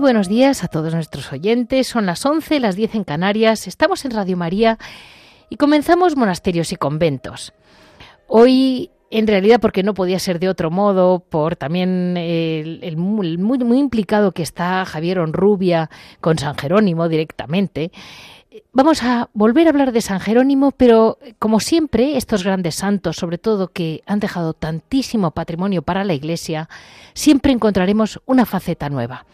Buenos días a todos nuestros oyentes. Son las 11, las 10 en Canarias. Estamos en Radio María y comenzamos monasterios y conventos. Hoy, en realidad, porque no podía ser de otro modo, por también el, muy, muy implicado que está Javier Onrubia con San Jerónimo directamente, Vamos a volver a hablar de San Jerónimo, pero como siempre, estos grandes santos, sobre todo que han dejado tantísimo patrimonio para la Iglesia, siempre encontraremos una faceta nueva.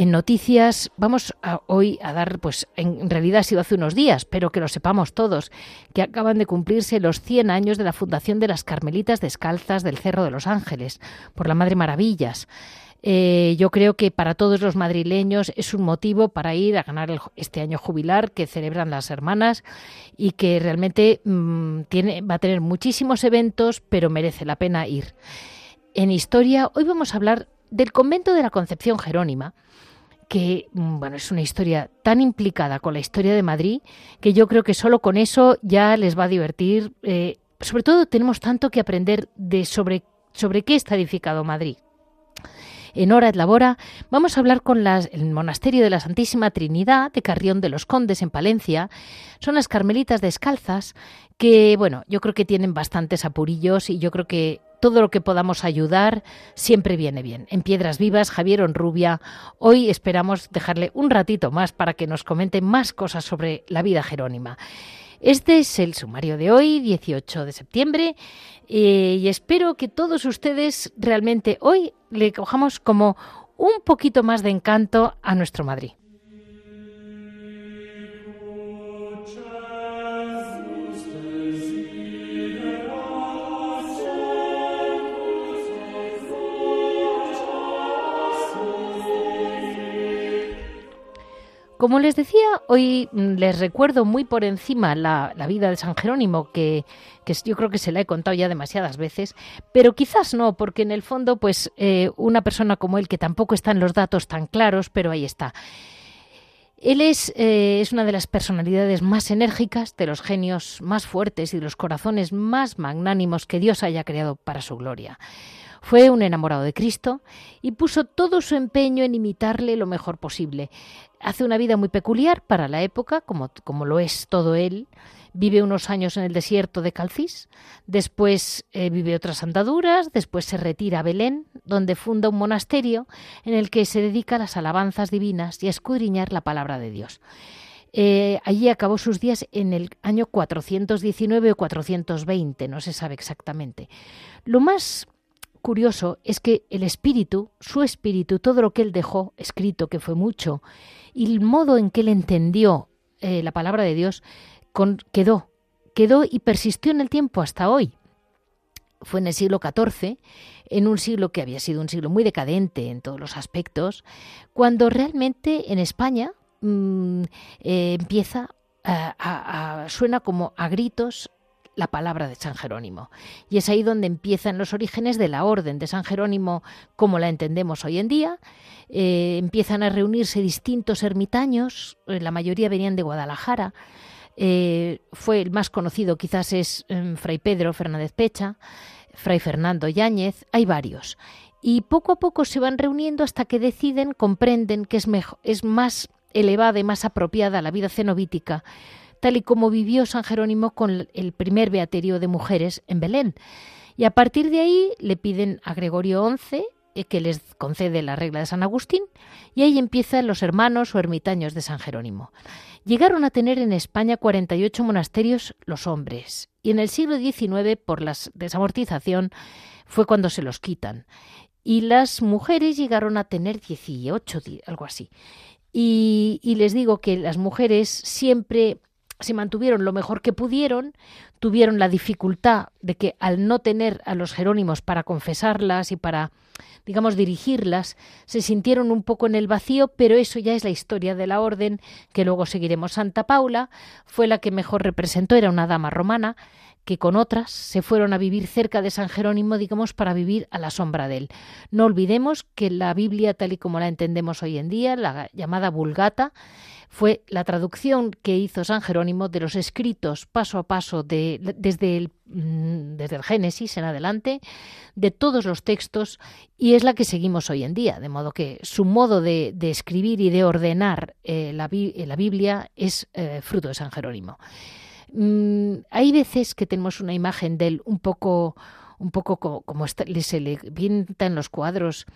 En noticias vamos a, hoy a dar, pues en realidad ha sido hace unos días, pero que lo sepamos todos, que acaban de cumplirse los 100 años de la fundación de las Carmelitas Descalzas del Cerro de los Ángeles, por la Madre Maravillas. Eh, yo creo que para todos los madrileños es un motivo para ir a ganar este año jubilar que celebran las hermanas y que realmente mm, tiene, va a tener muchísimos eventos, pero merece la pena ir. En historia, hoy vamos a hablar del convento de la Concepción Jerónima, que mm, bueno, es una historia tan implicada con la historia de Madrid que yo creo que solo con eso ya les va a divertir. Eh, sobre todo tenemos tanto que aprender de sobre, sobre qué está edificado Madrid en Hora et Labora, vamos a hablar con el Monasterio de la Santísima Trinidad de Carrión de los Condes en Palencia. Son las carmelitas descalzas que, bueno, yo creo que tienen bastantes apurillos y yo creo que todo lo que podamos ayudar siempre viene bien. En Piedras Vivas, Javier Onrubia, hoy esperamos dejarle un ratito más para que nos comente más cosas sobre la vida jerónima. Este es el sumario de hoy, 18 de septiembre, eh, y espero que todos ustedes realmente hoy le cojamos como un poquito más de encanto a nuestro Madrid. Como les decía, hoy les recuerdo muy por encima la, vida de San Jerónimo, que, yo creo que se la he contado ya demasiadas veces, pero quizás no, porque en el fondo, pues eh, una persona como él, que tampoco están los datos tan claros, pero ahí está. Él es, eh, es, una de las personalidades más enérgicas, de los genios más fuertes y de los corazones más magnánimos que Dios haya creado para su gloria. Fue un enamorado de Cristo y puso todo su empeño en imitarle lo mejor posible. Hace una vida muy peculiar para la época, como, como lo es todo él. Vive unos años en el desierto de Calcis, después eh, vive otras andaduras, después se retira a Belén, donde funda un monasterio en el que se dedica a las alabanzas divinas y a escudriñar la palabra de Dios. Eh, allí acabó sus días en el año 419 o 420, no se sabe exactamente. Lo más curioso es que el espíritu, su espíritu, todo lo que él dejó escrito, que fue mucho, y el modo en que él entendió eh, la palabra de Dios, quedó, quedó y persistió en el tiempo hasta hoy. Fue en el siglo XIV, en un siglo que había sido un siglo muy decadente en todos los aspectos, cuando realmente en España mm, eh, empieza a, suena como a gritos la palabra de San Jerónimo. Y es ahí donde empiezan los orígenes de la orden de San Jerónimo como la entendemos hoy en día. Eh, empiezan a reunirse distintos ermitaños, eh, la mayoría venían de Guadalajara. Eh, fue el más conocido quizás es em, Fray Pedro Fernández Pecha, Fray Fernando Yáñez, hay varios. Y poco a poco se van reuniendo hasta que deciden, comprenden que es, mejor, es más elevada y más apropiada la vida cenobítica tal y como vivió San Jerónimo con el primer beaterio de mujeres en Belén. Y a partir de ahí le piden a Gregorio XI eh, que les concede la regla de San Agustín, y ahí empiezan los hermanos o ermitaños de San Jerónimo. Llegaron a tener en España 48 monasterios los hombres, y en el siglo XIX, por la desamortización, fue cuando se los quitan. Y las mujeres llegaron a tener 18, algo así. Y, y les digo que las mujeres siempre se mantuvieron lo mejor que pudieron, tuvieron la dificultad de que al no tener a los jerónimos para confesarlas y para, digamos, dirigirlas, se sintieron un poco en el vacío, pero eso ya es la historia de la orden, que luego seguiremos. Santa Paula fue la que mejor representó, era una dama romana, que con otras se fueron a vivir cerca de San Jerónimo, digamos, para vivir a la sombra de él. No olvidemos que la Biblia, tal y como la entendemos hoy en día, la llamada Vulgata, fue la traducción que hizo San Jerónimo de los escritos paso a paso de, desde, el, mm, desde el Génesis en adelante, de todos los textos, y es la que seguimos hoy en día, de modo que su modo de, escribir y de ordenar eh, la, la, Biblia es eh, fruto de San Jerónimo. Mm, hay veces que tenemos una imagen de él un poco, un poco como, se le pinta en los cuadros.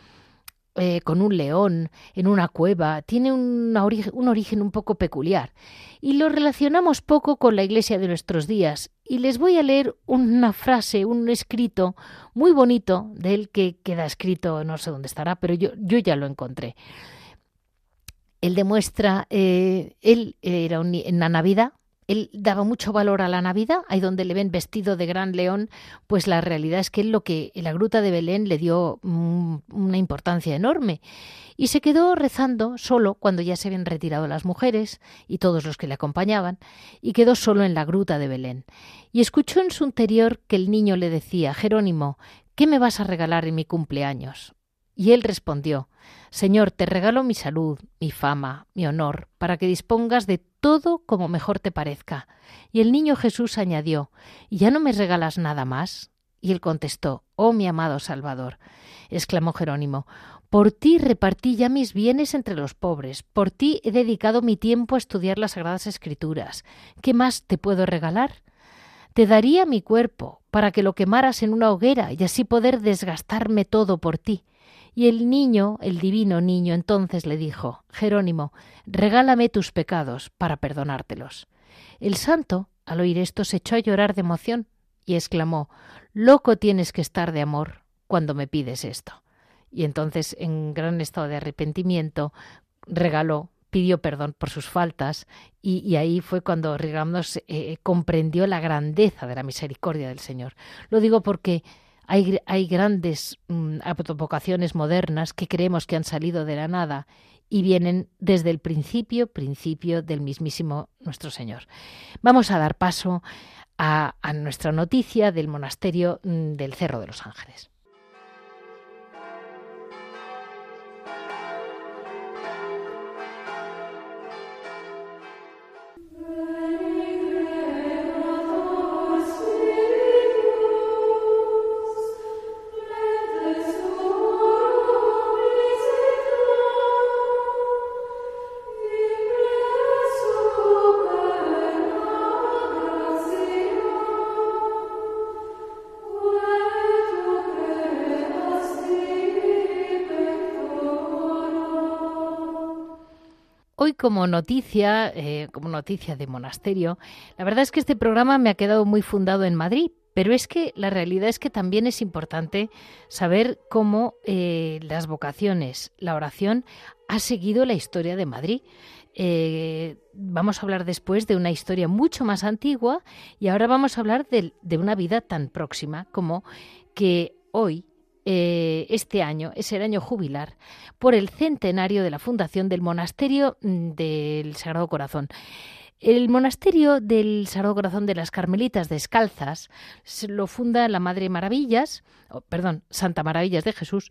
Eh, con un león en una cueva, tiene un origen un poco peculiar y lo relacionamos poco con la iglesia de nuestros días. Y les voy a leer una frase, un escrito muy bonito de él que queda escrito, no sé dónde estará, pero yo, ya lo encontré. Él demuestra, eh, él era en la Navidad, él daba mucho valor a la Navidad, ahí donde le ven vestido de gran león, pues la realidad es que él lo que en la gruta de Belén le dio una importancia enorme. Y se quedó rezando solo cuando ya se habían retirado las mujeres y todos los que le acompañaban, y quedó solo en la gruta de Belén. Y escuchó en su interior que el niño le decía, Jerónimo, ¿qué me vas a regalar en mi cumpleaños? Y él respondió, Señor, te regalo mi salud, mi fama, mi honor, para que dispongas de todo como mejor te parezca. Y el niño Jesús añadió, ¿Y ya no me regalas nada más? Y él contestó, Oh mi amado Salvador, exclamó Jerónimo, por ti repartí ya mis bienes entre los pobres, por ti he dedicado mi tiempo a estudiar las Sagradas Escrituras. ¿Qué más te puedo regalar? Te daría mi cuerpo, para que lo quemaras en una hoguera y así poder desgastarme todo por ti. Y el niño, el divino niño, entonces le dijo, Jerónimo, regálame tus pecados para perdonártelos. El santo, al oír esto, se echó a llorar de emoción y exclamó, Loco tienes que estar de amor cuando me pides esto. Y entonces, en gran estado de arrepentimiento, regaló pidió perdón por sus faltas y, ahí fue cuando Rigamnos eh, comprendió la grandeza de la misericordia del Señor. Lo digo porque hay, grandes mm, vocaciones modernas que creemos que han salido de la nada y vienen desde el principio, principio del mismísimo nuestro Señor. Vamos a dar paso a nuestra noticia del monasterio mm, del Cerro de los Ángeles. Como noticia, eh, como noticia de monasterio, la verdad es que este programa me ha quedado muy fundado en Madrid, pero es que la realidad es que también es importante saber cómo eh, las vocaciones, la oración, ha seguido la historia de Madrid. Eh, vamos a hablar después de una historia mucho más antigua y ahora vamos a hablar de, de una vida tan próxima como que hoy eh, este año es el año jubilar por el centenario de la fundación del monasterio mm, del Sagrado Corazón. El monasterio del Sagrado Corazón de las Carmelitas Descalzas lo funda la Madre Maravillas, perdón, Santa Maravillas de Jesús.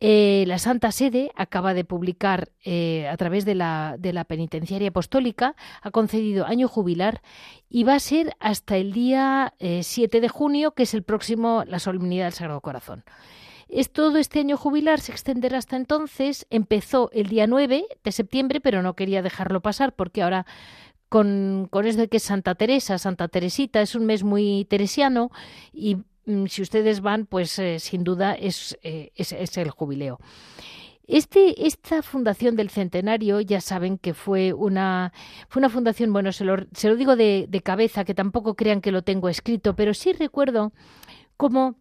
Eh, la Santa Sede acaba de publicar eh, a través de la Penitenciaria Apostólica, ha concedido año jubilar y va a ser hasta el día 7 de junio, que es el próximo, la solemnidad del Sagrado Corazón. Es todo este año jubilar, se extenderá hasta entonces. Empezó el día 9 de septiembre, pero no quería dejarlo pasar porque ahora con, con eso de que es Santa Teresa, Santa Teresita, es un mes muy teresiano y mm, si ustedes van, pues eh, sin duda es, eh, es, el jubileo. Este, esta fundación del centenario, ya saben que fue una, fue una fundación, bueno, se lo, se lo digo de, de cabeza, que tampoco crean que lo tengo escrito, pero sí recuerdo cómo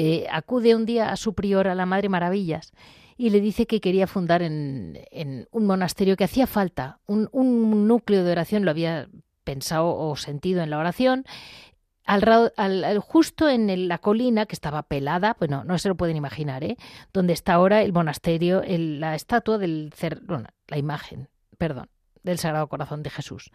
eh, acude un día a su prior, a la Madre Maravillas, y le dice que quería fundar en, un monasterio que hacía falta, un, núcleo de oración lo había pensado o sentido en la oración, al, justo en la colina que estaba pelada, bueno, no se lo pueden imaginar, ¿eh? donde está ahora el monasterio, la estatua del, bueno, la imagen, perdón, del Sagrado Corazón de Jesús,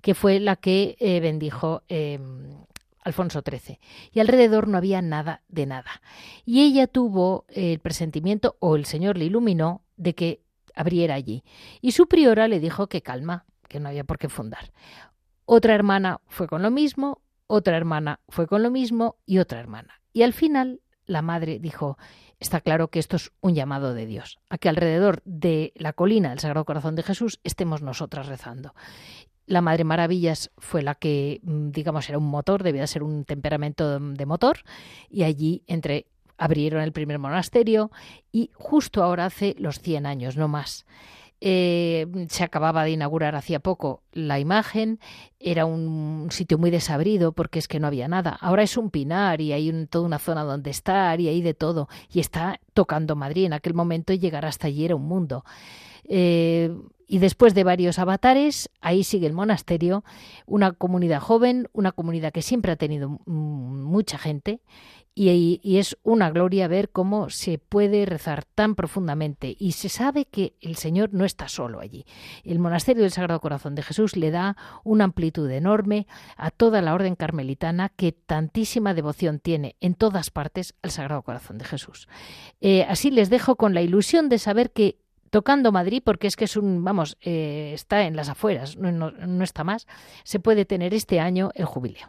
que fue la que eh, bendijo em, Alfonso XIII. Y alrededor no había nada de nada. Y ella tuvo el presentimiento, o el Señor le iluminó, de que abriera allí. Y su priora le dijo que calma, que no había por qué fundar. Otra hermana fue con lo mismo, otra hermana fue con lo mismo y otra hermana. Y al final la madre dijo, está claro que esto es un llamado de Dios, a que alrededor de la colina del Sagrado Corazón de Jesús estemos nosotras rezando. La Madre Maravillas fue la que, mm, digamos, era un motor, debía ser un temperamento de motor, y allí entre abrieron el primer monasterio y justo ahora hace los 100 años, no más. Eh, se acababa de inaugurar hacía poco la imagen, era un sitio muy desabrido porque es que no había nada. Ahora es un pinar y hay toda una zona donde estar y hay de todo. Y está tocando Madrid. En aquel momento llegar hasta allí era un mundo. Eh, y después de varios avatares, ahí sigue el monasterio, una comunidad joven, una comunidad que siempre ha tenido mucha gente y, es una gloria ver cómo se puede rezar tan profundamente y se sabe que el Señor no está solo allí. El monasterio del Sagrado Corazón de Jesús le da una amplitud enorme a toda la orden carmelitana que tantísima devoción tiene en todas partes al Sagrado Corazón de Jesús. Eh, así les dejo con la ilusión de saber que tocando Madrid, porque es que es un, vamos, eh, está en las afueras, no está más, se puede tener este año el jubileo.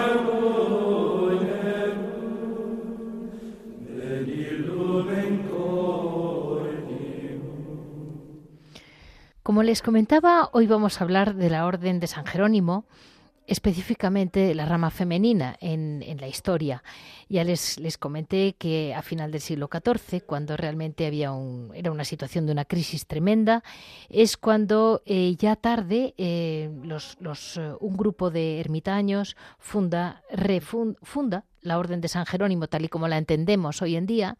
Como les comentaba, hoy vamos a hablar de la Orden de San Jerónimo, específicamente la rama femenina en, la historia. Ya les, les, comenté que a final del siglo XIV, cuando realmente había un, era una situación de una crisis tremenda, es cuando eh, ya tarde eh, los, los, eh, un grupo de ermitaños funda, refunda la Orden de San Jerónimo tal y como la entendemos hoy en día.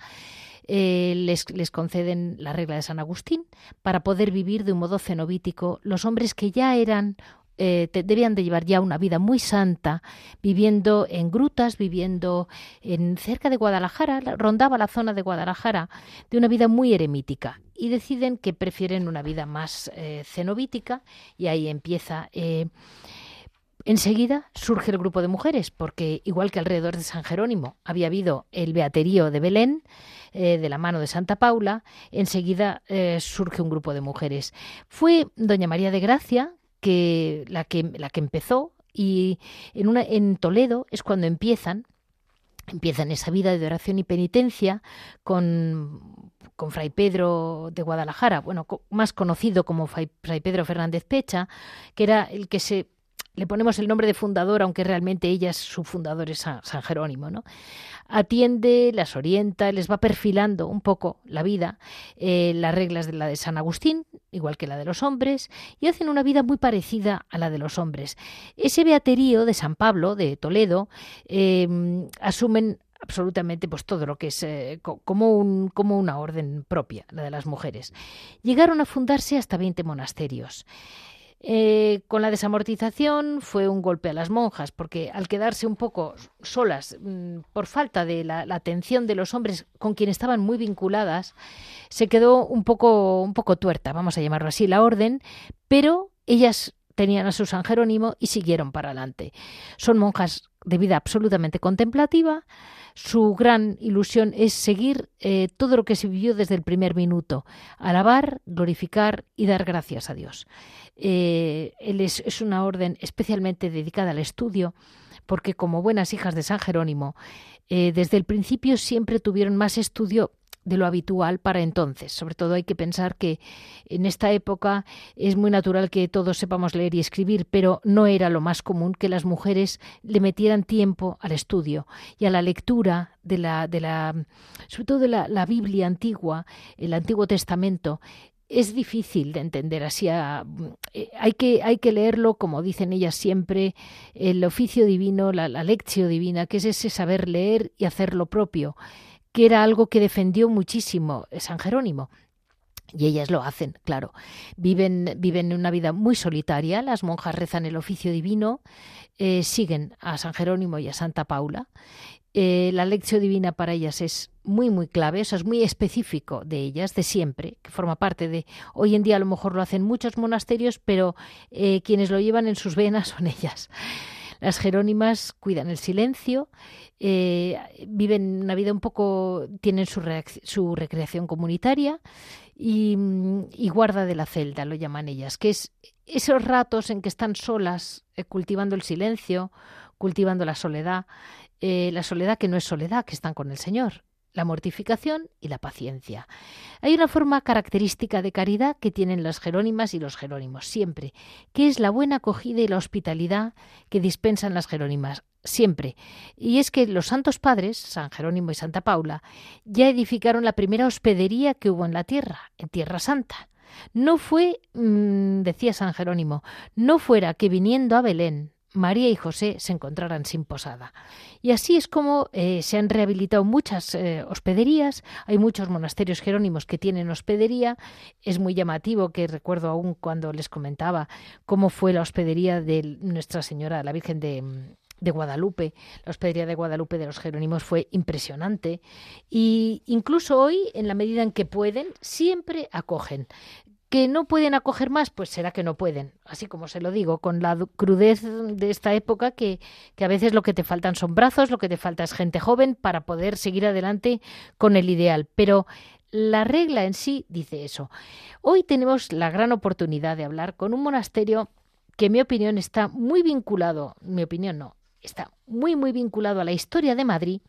Les, les, conceden la regla de San Agustín para poder vivir de un modo cenobítico los hombres que ya eran eh, debían de llevar ya una vida muy santa, viviendo en grutas, viviendo en cerca de Guadalajara, rondaba la zona de Guadalajara, de una vida muy eremítica. Y deciden que prefieren una vida más eh, cenobítica y ahí empieza. Eh, enseguida surge el grupo de mujeres, porque igual que alrededor de San Jerónimo había habido el beaterío de Belén, de la mano de Santa Paula, enseguida surge un grupo de mujeres. Fue doña María de Gracia, que la que, la que empezó y en, una, en Toledo es cuando empiezan empiezan esa vida de oración y penitencia con, con Fray Pedro de Guadalajara, bueno, más conocido como Fray Pedro Fernández Pecha, que era el que se le ponemos el nombre de fundador, aunque realmente ella es su fundador, es San, Jerónimo, ¿no? Atiende, las orienta, les va perfilando un poco la vida, eh, las reglas de la de San Agustín, igual que la de los hombres, y hacen una vida muy parecida a la de los hombres. Ese beaterío de San Pablo, de Toledo, em, asumen absolutamente pues todo lo que es eh, como, un, como una orden propia, la de las mujeres. Llegaron a fundarse hasta 20 monasterios. Eh, con la desamortización fue un golpe a las monjas, porque al quedarse un poco solas mm, por falta de la, atención de los hombres con quien estaban muy vinculadas, se quedó un poco, un poco tuerta, vamos a llamarlo así, la orden, pero ellas tenían a su San Jerónimo y siguieron para adelante. Son monjas de vida absolutamente contemplativa, su gran ilusión es seguir eh, todo lo que se vivió desde el primer minuto, alabar, glorificar y dar gracias a Dios. Eh, él es, una orden especialmente dedicada al estudio, porque como buenas hijas de San Jerónimo, eh, desde el principio siempre tuvieron más estudio de lo habitual para entonces. Sobre todo hay que pensar que en esta época es muy natural que todos sepamos leer y escribir, pero no era lo más común que las mujeres le metieran tiempo al estudio y a la lectura de la, de la sobre todo de la, la Biblia antigua, el Antiguo Testamento, es difícil de entender así. Eh, hay, que, hay que leerlo, como dicen ellas siempre, el oficio divino, la, la lección divina, que es ese saber leer y hacer lo propio, que era algo que defendió muchísimo San Jerónimo. Y ellas lo hacen, claro. Viven, viven una vida muy solitaria, las monjas rezan el oficio divino, eh, siguen a San Jerónimo y a Santa Paula eh, la lección divina para ellas es muy, muy clave, eso es muy específico de ellas, de siempre, que forma parte de... Hoy en día a lo mejor lo hacen muchos monasterios, pero eh, quienes lo llevan en sus venas son ellas. Las jerónimas cuidan el silencio, eh, viven una vida un poco, tienen su, su recreación comunitaria y, guarda de la celda, lo llaman ellas, que es esos ratos en que están solas, cultivando el silencio, cultivando la soledad, eh, la soledad que no es soledad, que están con el Señor, la mortificación y la paciencia. Hay una forma característica de caridad que tienen las jerónimas y los jerónimos siempre, que es la buena acogida y la hospitalidad que dispensan las jerónimas siempre. Y es que los santos padres, San Jerónimo y Santa Paula, ya edificaron la primera hospedería que hubo en la tierra, en Tierra Santa. No fue, mm, decía San Jerónimo, no fuera que viniendo a Belén, María y José se encontraran sin posada. Y así es como eh, se han rehabilitado muchas eh, hospederías, hay muchos monasterios jerónimos que tienen hospedería, es muy llamativo que recuerdo aún cuando les comentaba cómo fue la hospedería de Nuestra Señora, la Virgen de, de Guadalupe, la hospedería de Guadalupe de los Jerónimos fue impresionante. Y incluso hoy, en la medida en que pueden, siempre acogen que no pueden acoger más, pues será que no pueden. Así como se lo digo, con la crudez de esta época, que, que, a veces lo que te faltan son brazos, lo que te falta es gente joven para poder seguir adelante con el ideal. Pero la regla en sí dice eso. Hoy tenemos la gran oportunidad de hablar con un monasterio que, en mi opinión, está muy vinculado, mi opinión no, está muy, muy vinculado a la historia de Madrid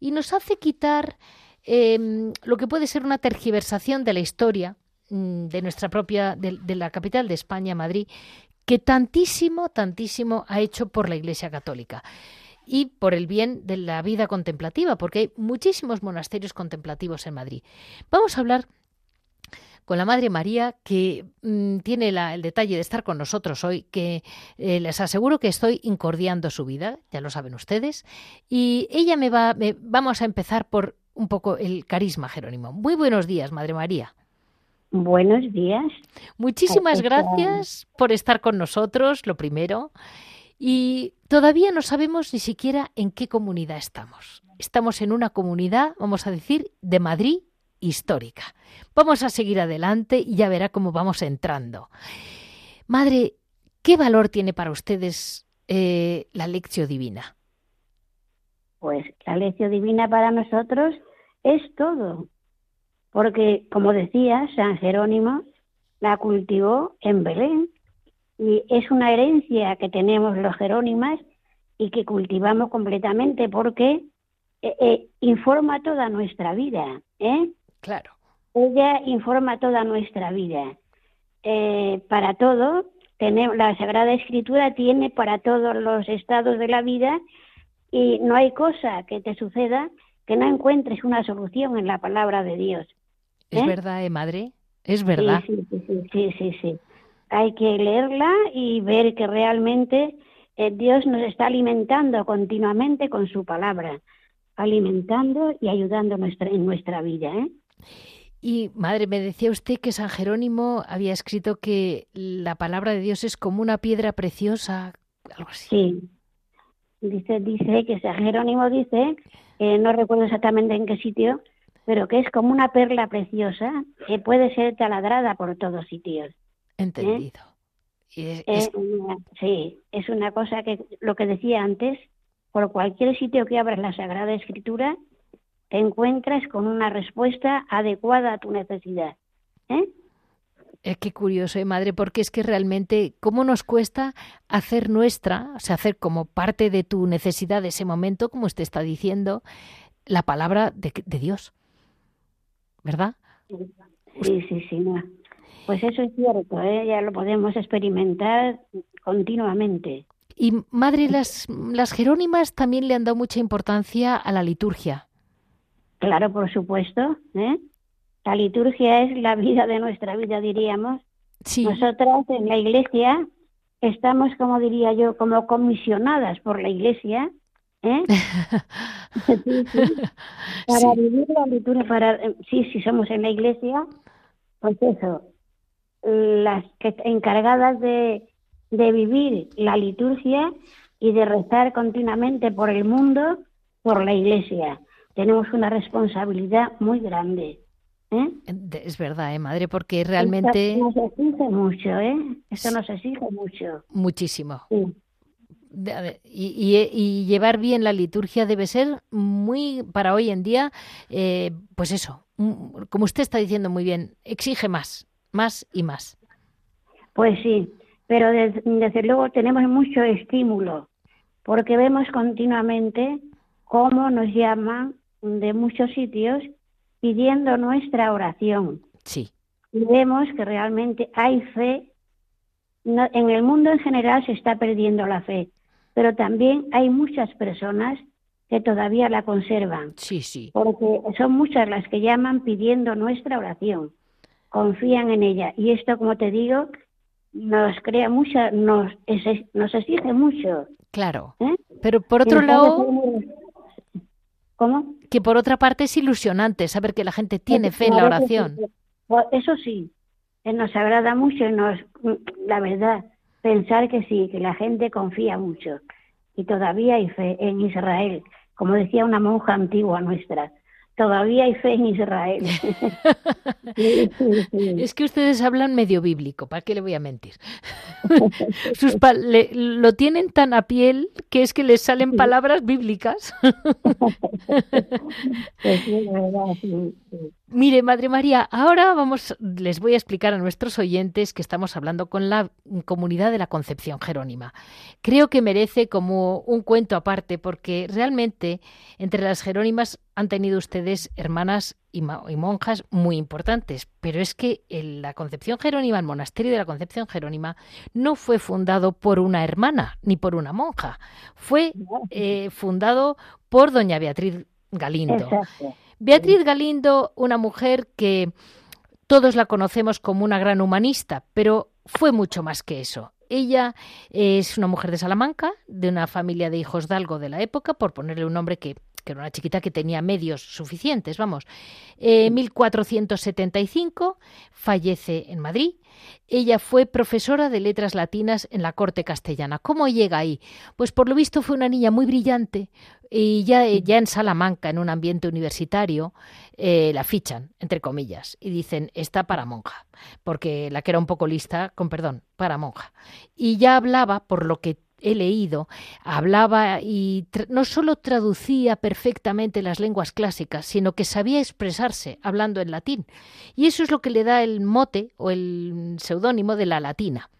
y nos hace quitar em, lo que puede ser una tergiversación de la historia de nuestra propia, de, la capital de España, Madrid, que tantísimo, tantísimo ha hecho por la Iglesia Católica y por el bien de la vida contemplativa, porque hay muchísimos monasterios contemplativos en Madrid. Vamos a hablar con la Madre María, que mm, tiene el detalle de estar con nosotros hoy, que eh, les aseguro que estoy incordiando su vida, ya lo saben ustedes, y ella me va, vamos a empezar por un poco el carisma Jerónimo. Muy buenos días, Madre María. Buenos días. Muchísimas gracias por estar con nosotros, lo primero. Y todavía no sabemos ni siquiera en qué comunidad estamos. Estamos en una comunidad, vamos a decir, de Madrid histórica. Vamos a seguir adelante y ya verá cómo vamos entrando. Madre, ¿qué valor tiene para ustedes eh, la lección divina? Pues la lección divina para nosotros es todo porque, como decía, San Jerónimo la cultivó en Belén y es una herencia que tenemos los jerónimas y que cultivamos completamente porque eh, eh, informa toda nuestra vida, ¿eh? Claro. Ella informa toda nuestra vida. Eh, para todo, tenemos, la Sagrada Escritura tiene para todos los estados de la vida y no hay cosa que te suceda que no encuentres una solución en la palabra de Dios. ¿Es ¿Eh? verdad, eh, madre? Es verdad. Sí sí, sí sí, Hay que leerla y ver que realmente eh, Dios nos está alimentando continuamente con su palabra, alimentando y ayudando nuestra, en nuestra vida. ¿eh? Y madre, me decía usted que San Jerónimo había escrito que la palabra de Dios es como una piedra preciosa, algo así. Sí. Dice, dice que San Jerónimo dice, no recuerdo exactamente en qué sitio, pero que es como una perla preciosa que puede ser taladrada por todos sitios. ¿eh? Entendido. sí, es una cosa que, lo que decía antes, por cualquier sitio que abras la Sagrada Escritura, te encuentras con una respuesta adecuada a tu necesidad. ¿eh? Es que curioso, ¿eh, madre, porque es que realmente, ¿cómo nos cuesta hacer nuestra, o sea, hacer como parte de tu necesidad de ese momento, como usted está diciendo, la palabra de Dios? ¿Verdad? Sí, sí, sí. Pues eso es cierto, ¿eh? ya lo podemos experimentar continuamente. Y madre, las, las Jerónimas también le han dado mucha importancia a la liturgia. Claro, por supuesto. ¿eh? La liturgia es la vida de nuestra vida, diríamos. Sí. Nosotras en la iglesia estamos, como diría yo, como comisionadas por la iglesia. ¿eh? sí, sí. Para vivir la liturgia, para, sí, si somos en la iglesia, pues eso, las que encargadas de, de vivir la liturgia y de rezar continuamente por el mundo, por la iglesia. Tenemos una responsabilidad muy grande. ¿eh? Es verdad, ¿eh, madre, porque realmente... Esto nos exige mucho, ¿eh? Esto nos exige mucho. Muchísimo. Sí. Y, y, y, llevar bien la liturgia debe ser muy, para hoy en día, eh, pues eso, como usted está diciendo muy bien, exige más, más y más. Pues sí, pero desde, desde luego tenemos mucho estímulo, porque vemos continuamente cómo nos llaman de muchos sitios pidiendo nuestra oración. Sí. Y vemos que realmente hay fe. No, en el mundo en general se está perdiendo la fe, pero también hay muchas personas que todavía la conservan. Sí, sí. Porque son muchas las que llaman pidiendo nuestra oración, confían en ella. Y esto, como te digo, nos crea mucha, nos, nos exige mucho. Claro. ¿Eh? Pero por otro lado... ¿Cómo? Que por otra parte es ilusionante saber que la gente tiene fe en la oración. Eso sí, nos agrada mucho y nos, la verdad, pensar que sí, que la gente confía mucho. Y todavía hay fe en Israel, como decía una monja antigua nuestra, todavía hay fe en Israel. sí, sí, sí. Es que ustedes hablan medio bíblico, ¿para qué le voy a mentir? Sus le, lo tienen tan a piel que es que les salen palabras bíblicas. Pues verdad, Mire, Madre María, ahora vamos, les voy a explicar a nuestros oyentes que estamos hablando con la comunidad de la Concepción Jerónima. Creo que merece como un cuento aparte, porque realmente entre las Jerónimas han tenido ustedes hermanas y, y monjas muy importantes, pero es que el, la Concepción Jerónima, el monasterio de la Concepción Jerónima, no fue fundado por una hermana ni por una monja, fue eh, fundado por doña Beatriz Galindo. Exacto. Beatriz Galindo, una mujer que todos la conocemos como una gran humanista, pero fue mucho más que eso. Ella es una mujer de Salamanca, de una familia de hijos de algo de la época, por ponerle un nombre que, que era una chiquita que tenía medios suficientes, vamos. En eh, 1475 fallece en Madrid. Ella fue profesora de letras latinas en la corte castellana. ¿Cómo llega ahí? Pues por lo visto fue una niña muy brillante y ya, ya en Salamanca, en un ambiente universitario, eh, la fichan, entre comillas, y dicen, está para monja, porque la que era un poco lista, con perdón, para monja. Y ya hablaba, por lo que he leído, hablaba y no solo traducía perfectamente las lenguas clásicas, sino que sabía expresarse hablando en latín. Y eso es lo que le da el mote o el seudónimo de la latina.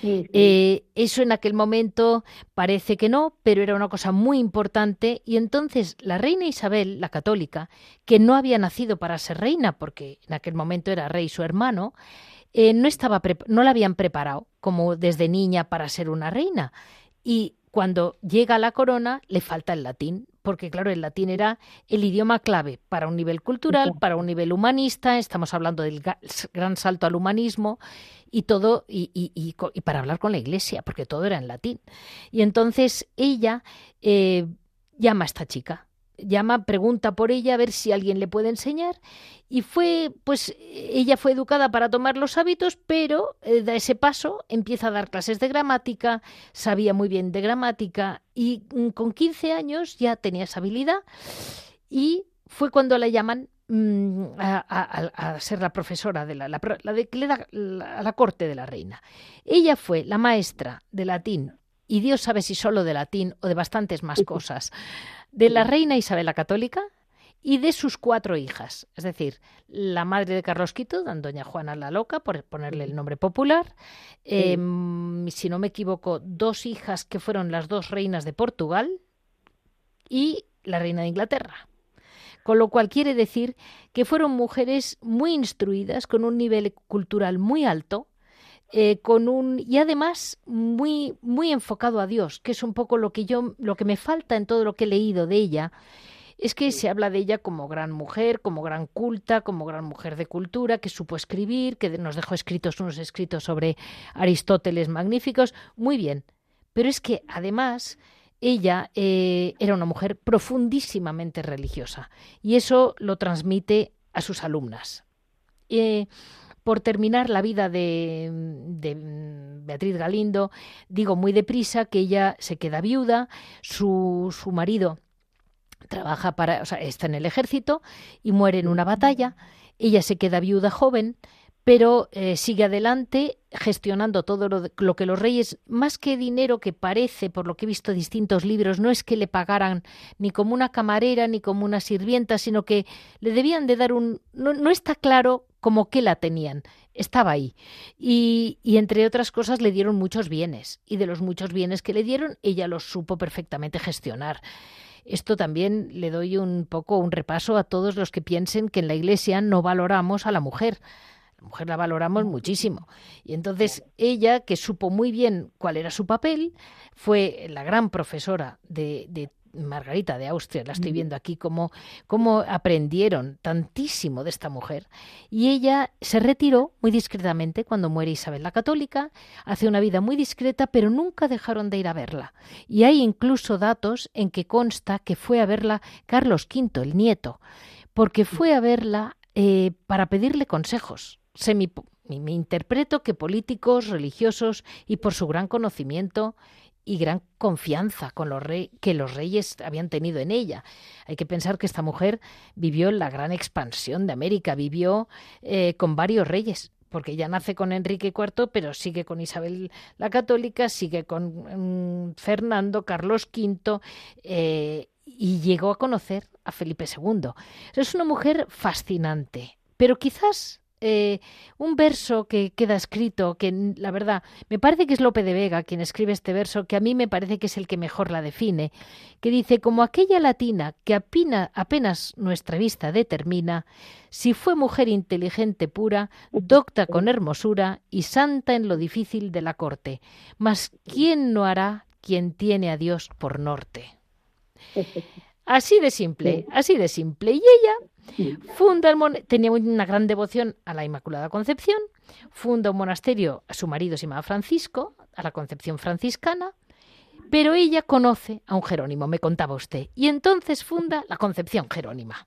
Sí, sí. Eh, eso en aquel momento parece que no, pero era una cosa muy importante. Y entonces la reina Isabel, la católica, que no había nacido para ser reina, porque en aquel momento era rey su hermano, eh, no, estaba no la habían preparado como desde niña para ser una reina. Y cuando llega a la corona le falta el latín, porque claro, el latín era el idioma clave para un nivel cultural, para un nivel humanista, estamos hablando del gran salto al humanismo y todo, y, y, y, y para hablar con la iglesia, porque todo era en latín. Y entonces ella eh, llama a esta chica, llama, pregunta por ella a ver si alguien le puede enseñar. Y fue, pues ella fue educada para tomar los hábitos, pero eh, da ese paso, empieza a dar clases de gramática, sabía muy bien de gramática y mm, con 15 años ya tenía esa habilidad. Y fue cuando la llaman mm, a, a, a, ser la profesora de la, la, la de, la, la corte de la reina. Ella fue la maestra de latín y Dios sabe si solo de latín o de bastantes más cosas de la reina Isabel la Católica y de sus cuatro hijas, es decir, la madre de Carlos Quito, doña Juana la Loca, por ponerle el nombre popular, eh, si no me equivoco, dos hijas que fueron las dos reinas de Portugal y la reina de Inglaterra. con lo cual quiere decir que fueron mujeres muy instruidas, con un nivel cultural muy alto, eh, con un y además muy muy enfocado a Dios, que es un poco lo que yo lo que me falta en todo lo que he leído de ella es que se habla de ella como gran mujer, como gran culta, como gran mujer de cultura, que supo escribir, que nos dejó escritos unos escritos sobre Aristóteles magníficos, muy bien. Pero es que además ella eh, era una mujer profundísimamente religiosa y eso lo transmite a sus alumnas. Eh, por terminar la vida de, Beatriz Galindo, digo muy deprisa que ella se queda viuda, su, su marido trabaja para, o sea, está en el ejército y muere en una batalla. Ella se queda viuda joven, pero eh, sigue adelante gestionando todo lo, que los reyes, más que dinero que parece, por lo que he visto distintos libros, no es que le pagaran ni como una camarera ni como una sirvienta, sino que le debían de dar un... No está claro como que la tenían, estaba ahí. Y, y, entre otras cosas le dieron muchos bienes, y de los muchos bienes que le dieron, ella los supo perfectamente gestionar. Esto también le doy un poco un repaso a todos los que piensen que en la Iglesia no valoramos a la mujer. La mujer la valoramos muchísimo. Y entonces ella, que supo muy bien cuál era su papel, fue la gran profesora de, de Margarita de Austria, la estoy viendo aquí, cómo, cómo aprendieron tantísimo de esta mujer. Y ella se retiró muy discretamente cuando muere Isabel la Católica, hace una vida muy discreta, pero nunca dejaron de ir a verla. Y hay incluso datos en que consta que fue a verla Carlos V, el nieto, porque fue a verla eh, para pedirle consejos. Semi, me interpreto que políticos, religiosos y por su gran conocimiento y gran confianza con los rey, que los reyes habían tenido en ella. Hay que pensar que esta mujer vivió la gran expansión de América, vivió eh, con varios reyes, porque ella nace con Enrique IV, pero sigue con Isabel la Católica, sigue con mm, Fernando, Carlos V, eh, y llegó a conocer a Felipe II. Es una mujer fascinante, pero quizás eh, un verso que queda escrito, que la verdad me parece que es Lope de Vega quien escribe este verso, que a mí me parece que es el que mejor la define, que dice, como aquella latina que apenas nuestra vista determina, si fue mujer inteligente pura, docta con hermosura y santa en lo difícil de la corte, mas ¿quién no hará quien tiene a Dios por norte? Así de simple, así de simple. Y ella funda el tenía una gran devoción a la Inmaculada Concepción, funda un monasterio, a su marido se llamaba Francisco, a la Concepción franciscana, pero ella conoce a un Jerónimo, me contaba usted, y entonces funda la Concepción Jerónima.